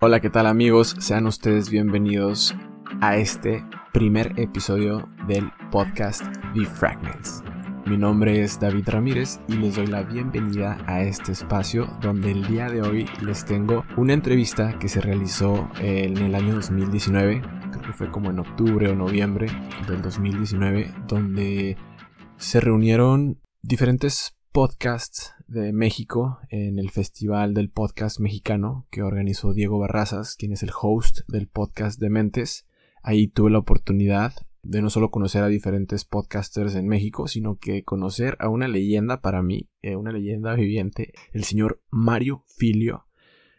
Hola, ¿qué tal amigos? Sean ustedes bienvenidos a este primer episodio del podcast The Fragments. Mi nombre es David Ramírez y les doy la bienvenida a este espacio donde el día de hoy les tengo una entrevista que se realizó en el año 2019, creo que fue como en octubre o noviembre del 2019, donde se reunieron diferentes podcasts de México en el Festival del Podcast Mexicano que organizó Diego Barrazas, quien es el host del podcast de Mentes. Ahí tuve la oportunidad de no solo conocer a diferentes podcasters en México, sino que conocer a una leyenda para mí, eh, una leyenda viviente, el señor Mario Filio.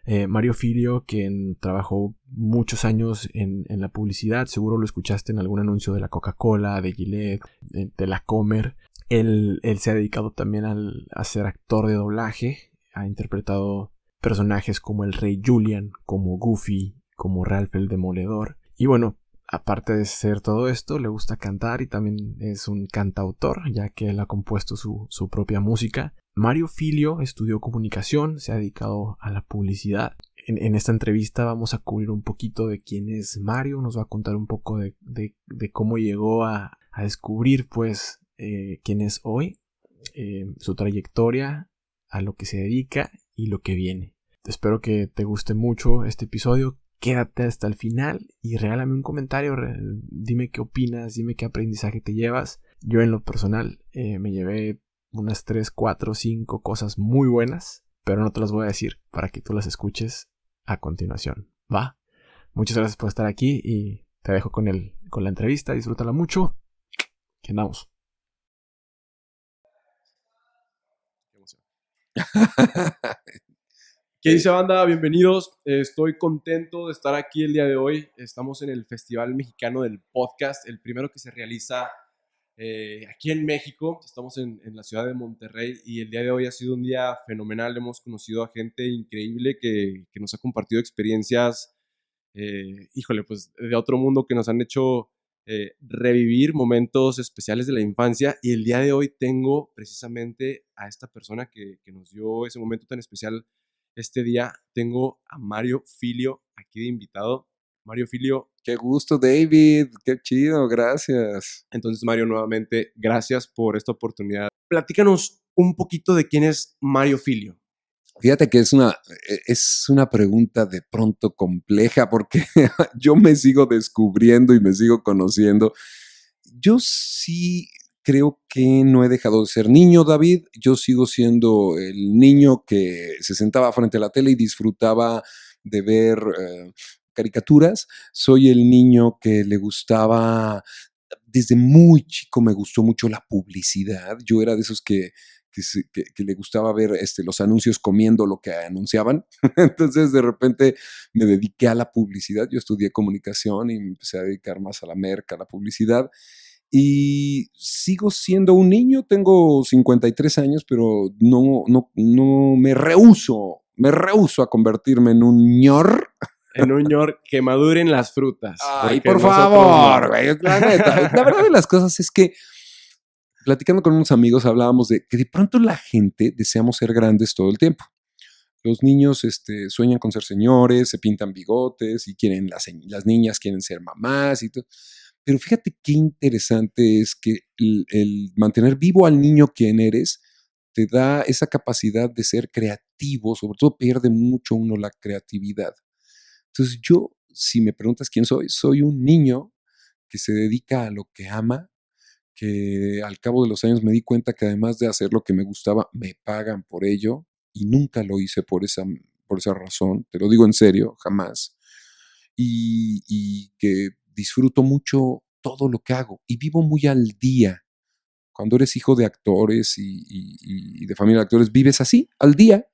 Eh, Mario Filio, quien trabajó muchos años en, la publicidad, seguro lo escuchaste en algún anuncio de la Coca-Cola, de Gillette, de, la Comer. Él, se ha dedicado también a ser actor de doblaje, ha interpretado personajes como el Rey Julian, como Goofy, como Ralph el Demoledor. Y bueno, aparte de ser todo esto, le gusta cantar y también es un cantautor, ya que él ha compuesto su, propia música. Mario Filio estudió comunicación, se ha dedicado a la publicidad. En, esta entrevista vamos a cubrir un poquito de quién es Mario, nos va a contar un poco de, cómo llegó a, descubrir pues eh, quién es hoy, eh, su trayectoria, a lo que se dedica y lo que viene. Espero que te guste mucho este episodio, quédate hasta el final y regálame un comentario, dime qué opinas, dime qué aprendizaje te llevas. Yo en lo personal eh, me llevé unas 3, 4, 5 cosas muy buenas, pero no te las voy a decir para que tú las escuches a continuación. ¿Va? Muchas gracias por estar aquí y te dejo con, el, con la entrevista, disfrútala mucho. Que andamos. ¿Qué dice banda? Bienvenidos. Estoy contento de estar aquí el día de hoy. Estamos en el Festival Mexicano del Podcast, el primero que se realiza eh, aquí en México. Estamos en, la ciudad de Monterrey y el día de hoy ha sido un día fenomenal. Hemos conocido a gente increíble que, nos ha compartido experiencias, eh, híjole, pues de otro mundo que nos han hecho eh, revivir momentos especiales de la infancia. Y el día de hoy tengo precisamente a esta persona que, que nos dio ese momento tan especial este día tengo a Mario Filio aquí de invitado. Mario Filio. Qué gusto, David. Qué chido, gracias. Entonces, Mario, nuevamente, gracias por esta oportunidad. Platícanos un poquito de quién es Mario Filio. Fíjate que es una, e, es una pregunta de pronto compleja porque yo me sigo descubriendo y me sigo conociendo. Yo sí creo que no he dejado de ser niño, David. Yo sigo siendo el niño que se sentaba frente a la tele y disfrutaba de ver eh, caricaturas. Soy el niño que le gustaba, desde muy chico me gustó mucho la publicidad. Yo era de esos que, que, le gustaba ver este, los anuncios comiendo lo que anunciaban. Entonces de repente me dediqué a la publicidad. Yo estudié comunicación y me empecé a dedicar más a la merca, a la publicidad y sigo siendo un niño, tengo 53 años, pero no, no, no me rehuso, me rehuso a convertirme en un ñor. En un ñor que maduren las frutas. Ay, por favor, La, la verdad de las cosas es que platicando con unos amigos hablábamos de que de pronto la gente deseamos ser grandes todo el tiempo. Los niños este, sueñan con ser señores, se pintan bigotes y quieren las, niñas quieren ser mamás y todo. Pero fíjate qué interesante es que el, mantener vivo al niño quien eres te da esa capacidad de ser creativo, sobre todo pierde mucho uno la creatividad. Entonces yo, si me preguntas quién soy, soy un niño que se dedica a lo que ama, que al cabo de los años me di cuenta que además de hacer lo que me gustaba, me pagan por ello y nunca lo hice por esa, por esa razón, te lo digo en serio, jamás. Y, y que disfruto mucho todo lo que hago y vivo muy al día. Cuando eres hijo de actores y, de familia de actores, vives así, al día.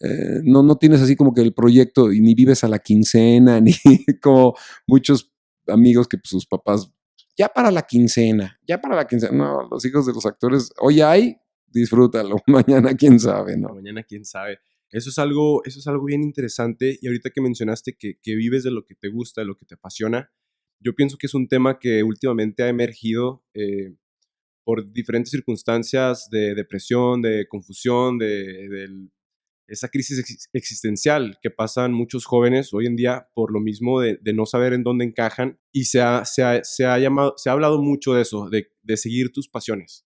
Eh, no, no tienes así como que el proyecto y ni vives a la quincena, ni como muchos amigos que pues, sus papás, ya para la quincena, ya para la quincena. No, los hijos de los actores, hoy hay, disfrútalo, mañana quién sabe, ¿no? Mañana quién sabe. Eso es algo, eso es algo bien interesante y ahorita que mencionaste que, vives de lo que te gusta, de lo que te apasiona, yo pienso que es un tema que últimamente ha emergido eh, por diferentes circunstancias de depresión, de confusión, de, esa crisis existencial que pasan muchos jóvenes hoy en día por lo mismo de, no saber en dónde encajan y se ha, se ha, llamado, se ha hablado mucho de eso, de, de seguir tus pasiones.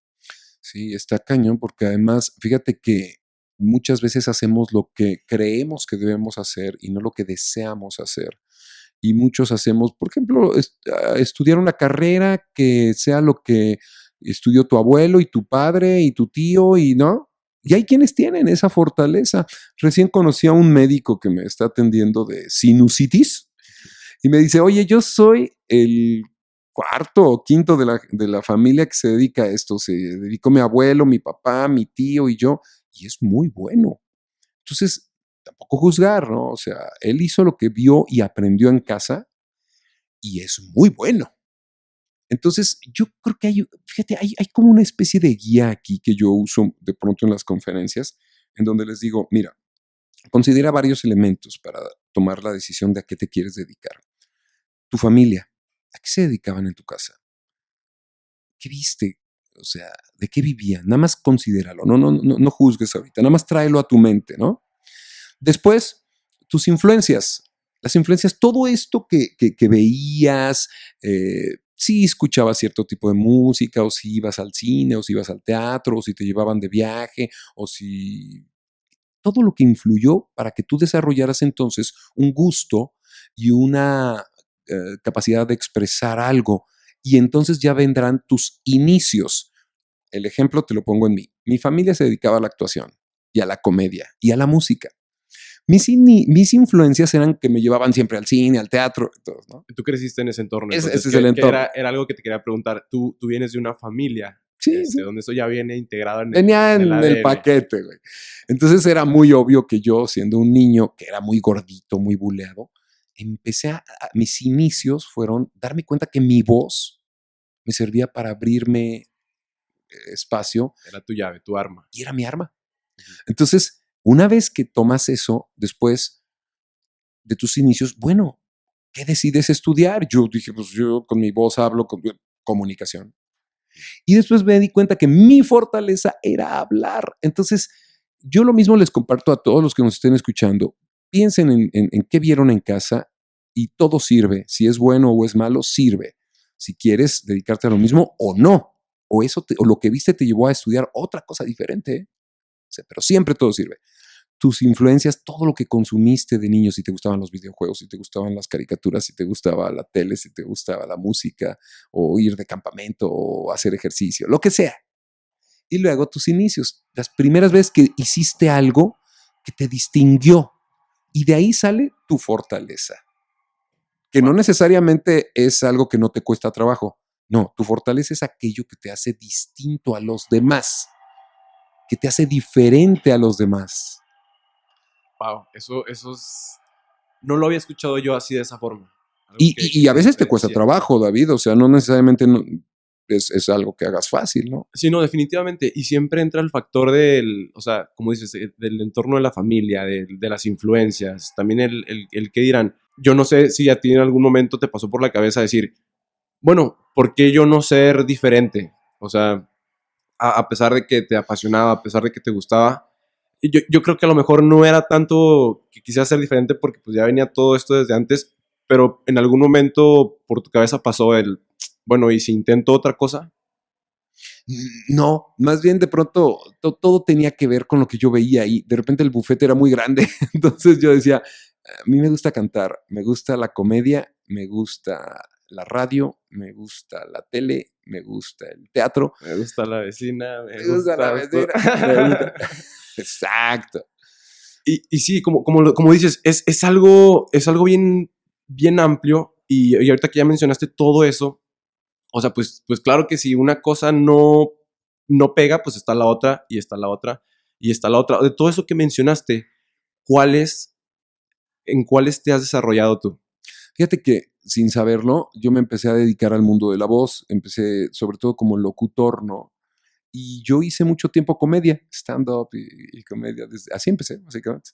Sí, está cañón porque además, fíjate que muchas veces hacemos lo que creemos que debemos hacer y no lo que deseamos hacer. Y muchos hacemos, por ejemplo, ah, estudiar una carrera que sea lo que estudió tu abuelo y tu padre y tu tío y no. Y hay quienes tienen esa fortaleza. Recién conocí a un médico que me está atendiendo de sinusitis y me dice, oye, yo soy el cuarto o quinto de la, de la familia que se dedica a esto. Se dedicó mi abuelo, mi papá, mi tío y yo y es muy bueno. Entonces, tampoco juzgar, ¿no? O sea, él hizo lo que vio y aprendió en casa y es muy bueno. Entonces, yo creo que hay, fíjate, hay, hay como una especie de guía aquí que yo uso de pronto en las conferencias, en donde les digo, mira, considera varios elementos para tomar la decisión de a qué te quieres dedicar. Tu familia, ¿a qué se dedicaban en tu casa? ¿Qué viste? O sea, ¿de qué vivían? Nada más considéralo, no, no, no, no juzgues ahorita, nada más tráelo a tu mente, ¿no? Después, tus influencias. Las influencias, todo esto que, que, veías, eh, si escuchabas cierto tipo de música, o si ibas al cine, o si ibas al teatro, o si te llevaban de viaje, o si... Todo lo que influyó para que tú desarrollaras entonces un gusto y una eh, capacidad de expresar algo y entonces ya vendrán tus inicios. El ejemplo te lo pongo en mí. Mi familia se dedicaba a la actuación y a la comedia y a la música. Mis, mis influencias eran que me llevaban siempre al cine, al teatro. ¿no? Tú creciste en ese entorno. ese es el entorno. era, algo que te quería preguntar. Tú, tú vienes de una familia Sí, este, donde eso ya viene integrado en Venía en, el, paquete, güey. Entonces era muy obvio que yo, siendo un niño que era muy gordito, muy buleado, empecé a, mis inicios fueron darme cuenta que mi voz me servía para abrirme eh, espacio. Era tu llave, tu arma. Y era mi arma. Entonces, una vez que tomas eso, después de tus inicios, bueno, ¿qué decides estudiar? Yo dije, pues yo con mi voz hablo con comunicación. Y después me di cuenta que mi fortaleza era hablar. Entonces, yo lo mismo les comparto a todos los que nos estén escuchando piensen en, qué vieron en casa y todo sirve. Si es bueno o es malo, sirve. Si quieres dedicarte a lo mismo o no. O, eso o lo que viste te llevó a estudiar otra cosa diferente. Pero siempre todo sirve. Tus influencias, todo lo que consumiste de niño, si te gustaban los videojuegos, si te gustaban las caricaturas, si te gustaba la tele, si te gustaba la música, o ir de campamento, o hacer ejercicio, lo que sea. Y luego tus inicios, las primeras veces que hiciste algo que te distinguió, y de ahí sale tu fortaleza, que no necesariamente es algo que no te cuesta trabajo. No, tu fortaleza es aquello que te hace distinto a los demás, que te hace diferente a los demás. Wow, eso, eso es... No lo había escuchado yo así de esa forma. Y, a veces te cuesta trabajo, David, o sea, no necesariamente es, algo que hagas fácil, ¿no? Sí, no, definitivamente. Y siempre entra el factor del, o sea, como dices, eh, del entorno de la familia, de, las influencias, también el, el, que dirán. Yo no sé si a ti en algún momento te pasó por la cabeza decir, bueno, ¿por qué yo no ser diferente? O sea, a, pesar de que te apasionaba, a pesar de que te gustaba, yo, yo creo que a lo mejor no era tanto que quisiera ser diferente porque pues ya venía todo esto desde antes, pero en algún momento por tu cabeza pasó el, bueno, ¿y si intento otra cosa? No, más bien de pronto todo tenía que ver con lo que yo veía y de repente el bufete era muy grande, entonces yo decía, a mí me gusta cantar, me gusta la comedia, me gusta la radio, me gusta la tele, me gusta el teatro. Me gusta la vecina, me, gusta, la vecina. Exacto. Y, y, sí, como, como, como dices, es, es, algo, es algo bien, bien amplio y, y ahorita que ya mencionaste todo eso, o sea, pues, pues claro que si una cosa no, no pega, pues está la otra y está la otra y está la otra. De todo eso que mencionaste, ¿cuáles, en cuáles te has desarrollado tú? Fíjate que sin saberlo, yo me empecé a dedicar al mundo de la voz, empecé sobre todo como locutor, ¿no? Y yo hice mucho tiempo comedia, stand-up y, comedia, desde, así empecé, básicamente.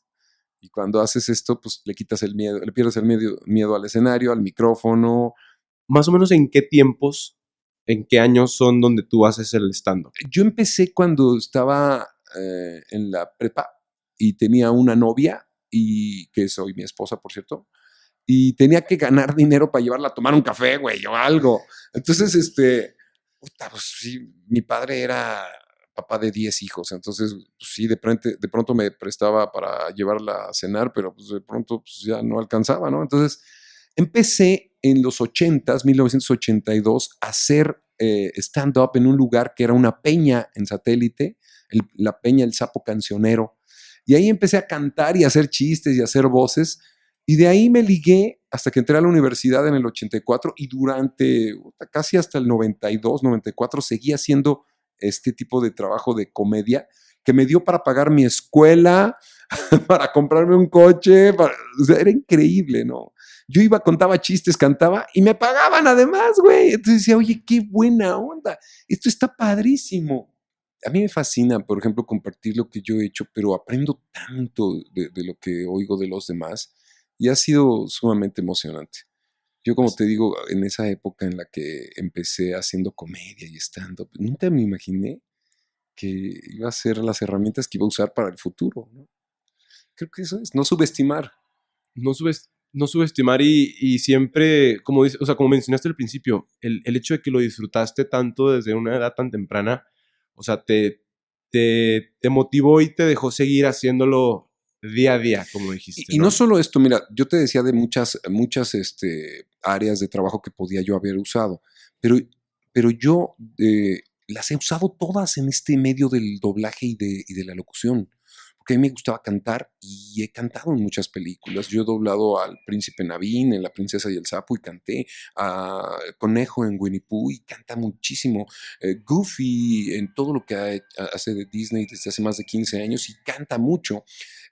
Y cuando haces esto, pues le quitas el miedo, le pierdes el miedo, miedo al escenario, al micrófono, más o menos en qué tiempos, en qué años son donde tú haces el stand-up. Yo empecé cuando estaba eh, en la prepa, y tenía una novia, y que soy mi esposa, por cierto, y tenía que ganar dinero para llevarla a tomar un café, güey, o algo. Entonces, este, puta, pues sí, mi padre era papá de 10 hijos, entonces pues, sí, de pronto, de pronto me prestaba para llevarla a cenar, pero pues de pronto pues, ya no alcanzaba, ¿no? Entonces empecé en los 80s, 1982, a hacer eh, stand-up en un lugar que era una peña en satélite, la peña El Sapo Cancionero, y ahí empecé a cantar y a hacer chistes y a hacer voces. Y de ahí me ligué hasta que entré a la universidad en el 84 y durante casi hasta el 92, 94 seguí haciendo este tipo de trabajo de comedia que me dio para pagar mi escuela, para comprarme un coche, era increíble, ¿no? Yo iba, contaba chistes, cantaba y me pagaban además, güey. Entonces decía, oye, qué buena onda, esto está padrísimo a mí me fascina, por ejemplo, compartir lo que yo he hecho, pero aprendo tanto de, lo que oigo de los demás y ha sido sumamente emocionante. Yo, como te digo, en esa época en la que empecé haciendo comedia y estando, nunca me imaginé que iba a ser las herramientas que iba a usar para el futuro. Creo que eso es, no subestimar. No, no subestimar y, siempre, como, dice, o sea, como mencionaste al principio, el, el hecho de que lo disfrutaste tanto desde una edad tan temprana, o sea, te, te, motivó y te dejó seguir haciéndolo día a día, como dijiste. Y, ¿no? solo esto, mira, yo te decía de muchas, muchas este, áreas de trabajo que podía yo haber usado, pero, pero yo eh, las he usado todas en este medio del doblaje y de, y de la locución porque a mí me gustaba cantar y he cantado en muchas películas. Yo he doblado al príncipe Naveen en La princesa y el sapo y canté, a Conejo en Winnie Pooh y canta muchísimo, eh, Goofy en todo lo que hace de Disney desde hace más de 15 años y canta mucho.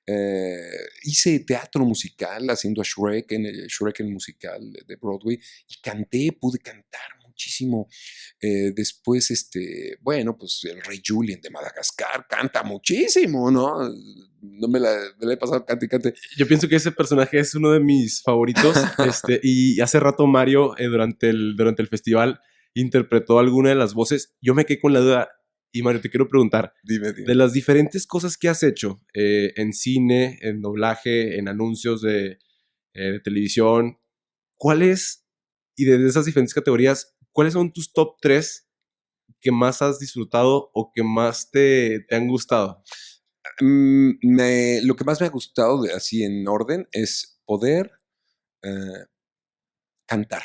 Eh, hice teatro musical haciendo a Shrek en el Shrek el musical de Broadway y canté, pude cantar muchísimo. Eh, después, este, bueno, pues el rey Julien de Madagascar canta muchísimo, ¿no? No me la, he pasado cante y cante. Yo pienso que ese personaje es uno de mis favoritos. este, y hace rato Mario, eh, durante, el, durante el festival, interpretó alguna de las voces. Yo me quedé con la duda. Y Mario, te quiero preguntar, dime, dime. de las diferentes cosas que has hecho eh, en cine, en doblaje, en anuncios de, de televisión, ¿cuál es, y de esas diferentes categorías, ¿cuáles son tus top 3 que más has disfrutado o que más te, te han gustado? Mm, lo que más me ha gustado, de, así en orden, es poder eh, cantar.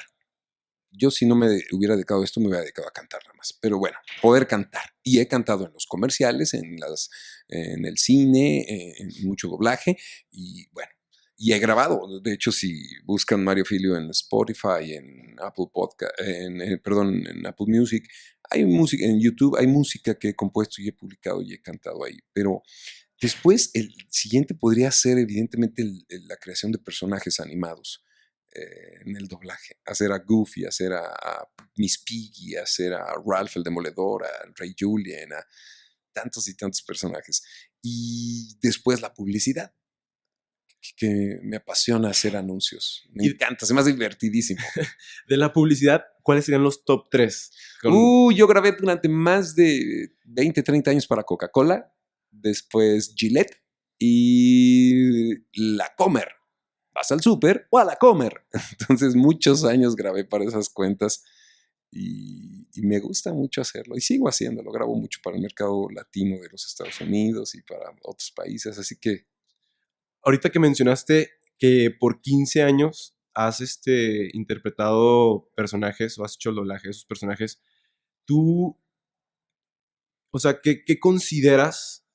Yo si no me hubiera dedicado a esto, me hubiera dedicado a cantar nada más. Pero bueno, poder cantar. Y he cantado en los comerciales, en, las, en el cine, en mucho doblaje. Y bueno, y he grabado. De hecho, si buscan Mario Filio en Spotify, en Apple Podcast, en, eh, perdón, en Apple Music, hay música, en YouTube hay música que he compuesto y he publicado y he cantado ahí. Pero después, el siguiente podría ser, evidentemente, la creación de personajes animados. Eh, en el doblaje, hacer a Goofy, hacer a, Miss Piggy, hacer a Ralph el Demoledor, a Ray Julian, a tantos y tantos personajes. Y después la publicidad que me apasiona hacer anuncios. Me encanta, es más divertidísimo. de la publicidad, ¿cuáles serían los top 3? Uh, yo grabé durante más de 20, 30 años para Coca-Cola, después Gillette y La Comer. Vas al súper o a La Comer. Entonces, muchos años grabé para esas cuentas y, me gusta mucho hacerlo. Y sigo haciéndolo. Grabo mucho para el mercado latino de los Estados Unidos y para otros países. Así que ahorita que mencionaste que por 15 años has este, interpretado personajes o has hecho el doblaje de esos personajes, tú, o sea, ¿qué, consideras,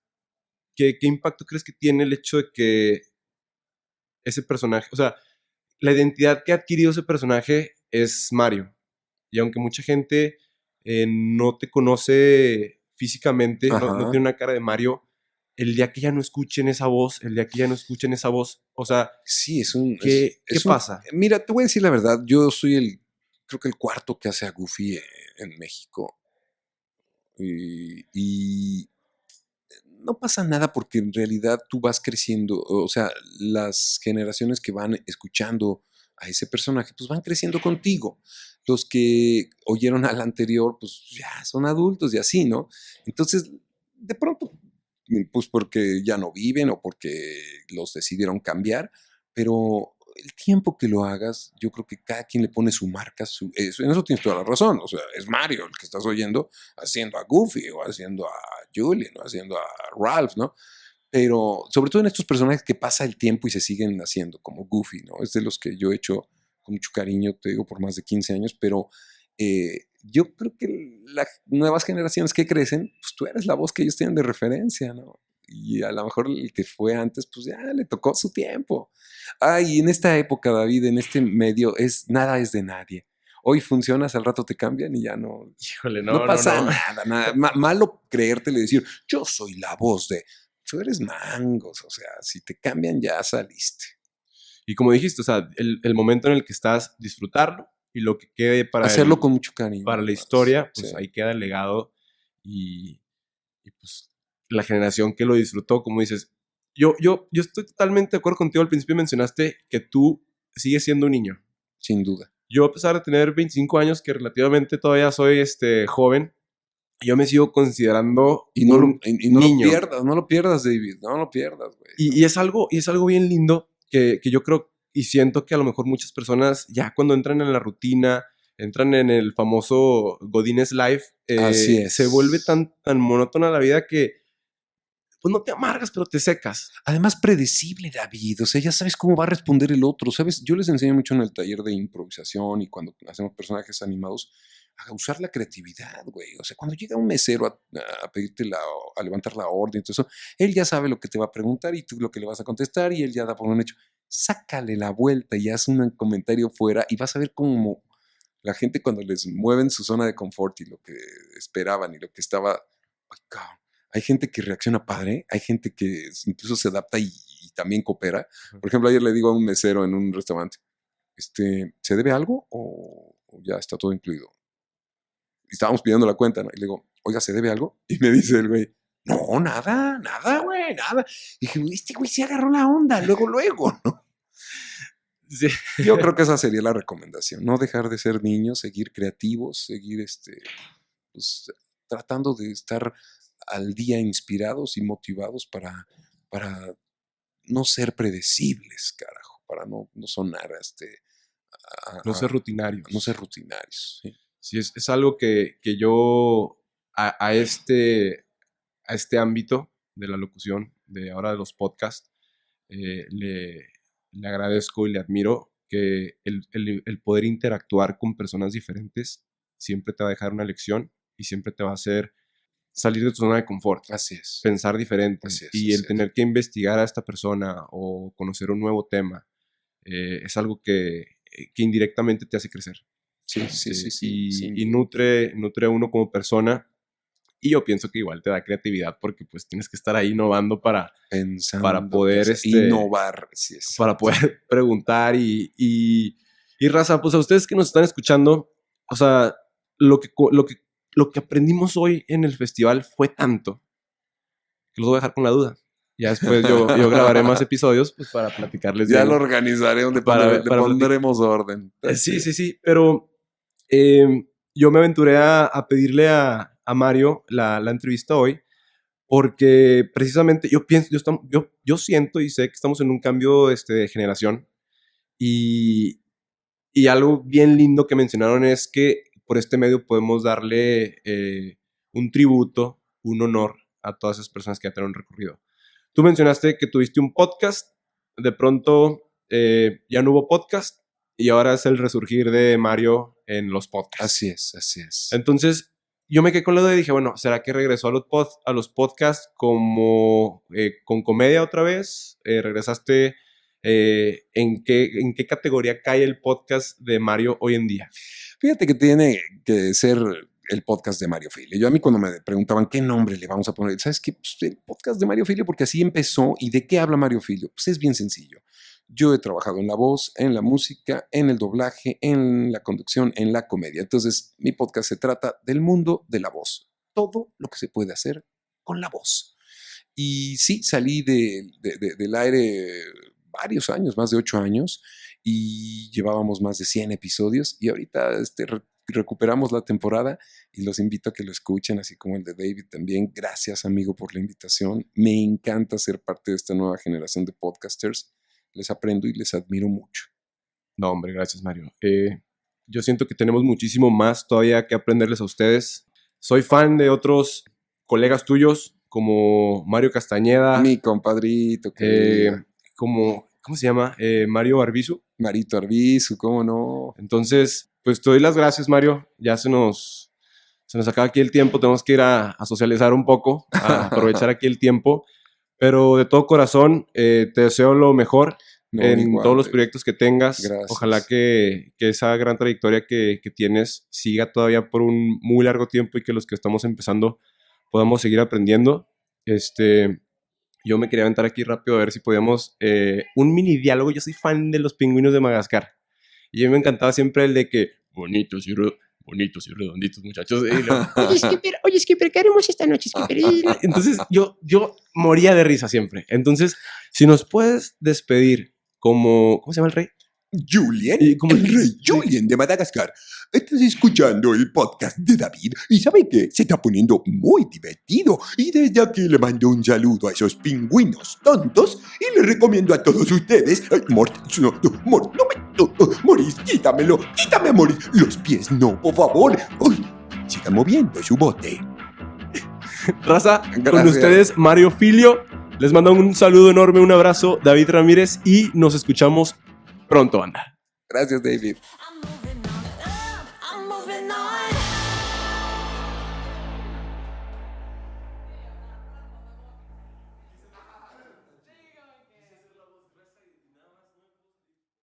qué impacto crees que tiene el hecho de que ese personaje, o sea, la identidad que ha adquirido ese personaje es Mario. Y aunque mucha gente eh, no te conoce físicamente, no, tiene una cara de Mario, el día que ya no escuchen esa voz, el día que ya no escuchen esa voz, o sea, sí, es un... ¿Qué, ¿qué pasa? mira, te voy a decir la verdad, yo soy el, creo que el cuarto que hace a Goofy en, México. Y, no pasa nada porque en realidad tú vas creciendo, o sea, las generaciones que van escuchando a ese personaje, pues van creciendo contigo. Los que oyeron al anterior, pues ya son adultos y así, ¿no? Entonces, de pronto pues porque ya no viven o porque los decidieron cambiar, pero el tiempo que lo hagas, yo creo que cada quien le pone su marca, su, eso, en eso tienes toda la razón. O sea, es Mario el que estás oyendo haciendo a Goofy o haciendo a Julian o haciendo a Ralph, ¿no? Pero sobre todo en estos personajes que pasa el tiempo y se siguen haciendo, como Goofy, ¿no? Es de los que yo he hecho con mucho cariño, te digo, por más de 15 años, pero eh, yo creo que las nuevas generaciones que crecen, pues tú eres la voz que ellos tienen de referencia, ¿no? Y a lo mejor el que fue antes, pues ya le tocó su tiempo. Ay, en esta época, David, en este medio, es nada es de nadie. Hoy funcionas, al rato te cambian y ya no. Híjole, no. No pasa nada, nada. malo creértele decir, yo soy la voz de. Tú eres mangos, o sea, si te cambian ya saliste. Y como dijiste, o sea, el, el momento en el que estás, disfrutarlo, y lo que quede para hacerlo con mucho cariño para la historia pues ahí queda el legado y, y, pues la generación que lo disfrutó como dices yo yo yo estoy totalmente de acuerdo contigo al principio mencionaste que tú sigues siendo un niño. Sin duda. Yo a pesar de tener 25 años que relativamente todavía soy este joven yo me sigo considerando y no, lo, y no lo pierdas no lo pierdas David no lo pierdas güey. Y, y, es algo y es algo bien lindo que, que yo creo y siento que a lo mejor muchas personas ya cuando entran en la rutina, entran en el famoso Godines Life, eh, se vuelve tan, tan monótona la vida que pues no te amargas, pero te secas. Además, predecible, David. O sea, ya sabes cómo va a responder el otro. Sabes, yo les enseño mucho en el taller de improvisación y cuando hacemos personajes animados a usar la creatividad, güey. O sea, cuando llega un mesero a, pedirte la, a levantar la orden, todo eso, él ya sabe lo que te va a preguntar y tú lo que le vas a contestar y él ya da por un hecho sácale la vuelta y haz un comentario fuera y vas a ver cómo la gente cuando les mueven su zona de confort y lo que esperaban y lo que estaba, hay gente que reacciona padre, hay gente que incluso se adapta y, también coopera. Por ejemplo, ayer le digo a un mesero en un restaurante, este, ¿se debe algo o, ya está todo incluido? Y estábamos pidiendo la cuenta, ¿no? Y le digo, oiga, ¿se debe algo? Y me dice el güey, no, nada, nada, güey, nada. Y dije, este güey se agarró la onda, luego, luego, ¿no? Yo creo que esa sería la recomendación, no dejar de ser niños, seguir creativos, seguir este, pues, tratando de estar al día inspirados y motivados para, para no ser predecibles, carajo, para no, no sonar este... no ser rutinarios. No ser rutinarios. Sí, es, es, algo que, que yo a, a, este, a este ámbito de la locución, de ahora de los podcasts, eh, le, le, agradezco y le admiro que el, el, el, poder interactuar con personas diferentes siempre te va a dejar una lección y siempre te va a hacer salir de tu zona de confort. Así es. Pensar diferente. Así es, y el así tener es. que investigar a esta persona o conocer un nuevo tema eh, es algo que, que, indirectamente te hace crecer. Sí, sí, sí. sí, y, sí. y nutre, nutre a uno como persona y yo pienso que igual te da creatividad porque pues tienes que estar ahí innovando para, Pensando, para poder este, innovar. Sí es. para poder preguntar y, y, y, raza, pues a ustedes que nos están escuchando, o sea, lo que, lo que, lo que aprendimos hoy en el festival fue tanto que los voy a dejar con la duda. Ya después yo, yo grabaré más episodios pues, para platicarles. Ya bien. lo organizaré donde para, pondré, para pondremos orden. Eh, sí, sí, sí, pero eh, yo me aventuré a, a pedirle a, a Mario la, la, entrevista hoy porque precisamente yo pienso, yo, estamos, yo, yo, siento y sé que estamos en un cambio este, de generación y, y, algo bien lindo que mencionaron es que por este medio podemos darle eh, un tributo, un honor a todas esas personas que ya tienen un recorrido. Tú mencionaste que tuviste un podcast, de pronto eh, ya no hubo podcast y ahora es el resurgir de Mario en los podcasts. Así es, así es. Entonces, yo me quedé con la duda y dije, bueno, ¿será que regresó a los, pod, a los podcasts como eh, con comedia otra vez? Eh, ¿Regresaste? ¿en, qué, ¿En qué categoría cae el podcast de Mario hoy en día? Fíjate que tiene que ser el podcast de Mario Filio. Yo a mí cuando me preguntaban qué nombre le vamos a poner, ¿sabes qué? Pues el podcast de Mario Filio, porque así empezó. ¿Y de qué habla Mario Filio? Pues es bien sencillo. Yo he trabajado en la voz, en la música, en el doblaje, en la conducción, en la comedia. Entonces, mi podcast se trata del mundo de la voz. Todo lo que se puede hacer con la voz. Y sí, salí de, de, de, del aire varios años, más de ocho años, y llevábamos más de 100 episodios. Y ahorita este, recuperamos la temporada y los invito a que lo escuchen, así como el de David también. Gracias, amigo, por la invitación. Me encanta ser parte de esta nueva generación de podcasters. Les aprendo y les admiro mucho. No, hombre, gracias, Mario. Eh, yo siento que tenemos muchísimo más todavía que aprenderles a ustedes. Soy fan de otros colegas tuyos, como Mario Castañeda. Mi compadrito, que eh, como, ¿cómo se llama? Eh, Mario Arbizu. Marito Arbizu, ¿cómo no? Entonces, pues te doy las gracias, Mario. Ya se nos, se nos acaba aquí el tiempo, tenemos que ir a, socializar un poco, a aprovechar aquí el tiempo. Pero de todo corazón, eh, te deseo lo mejor en todos los proyectos que tengas. Ojalá que, que, esa gran trayectoria que, que, tienes siga todavía por un muy largo tiempo y que los que estamos empezando podamos seguir aprendiendo. Este, yo me quería aventar aquí rápido a ver si podíamos eh, un mini diálogo. Yo soy fan de los pingüinos de Madagascar. Y a mí me encantaba siempre el de que bonitos y, bonitos y redonditos, muchachos. oye, Skipper, oye, Skipper, ¿qué haremos esta noche, Skipper? Entonces yo, yo moría de risa siempre. Entonces, si nos puedes despedir como, ¿cómo se llama el rey? Julian, como el rey Julian de Madagascar. Estás escuchando el podcast de David y ¿sabe qué? Se está poniendo muy divertido y desde aquí le mando un saludo a esos pingüinos tontos y le recomiendo a todos ustedes... Ay, Mort, no, no, Mort, no me... No, Moris, quítamelo, quítame, Moris. Los pies no, por favor. Uy, siga moviendo su bote. Raza, con ustedes Mario Filio. Les mando un saludo enorme, un abrazo, David Ramírez, y nos escuchamos pronto, anda. Gracias, David.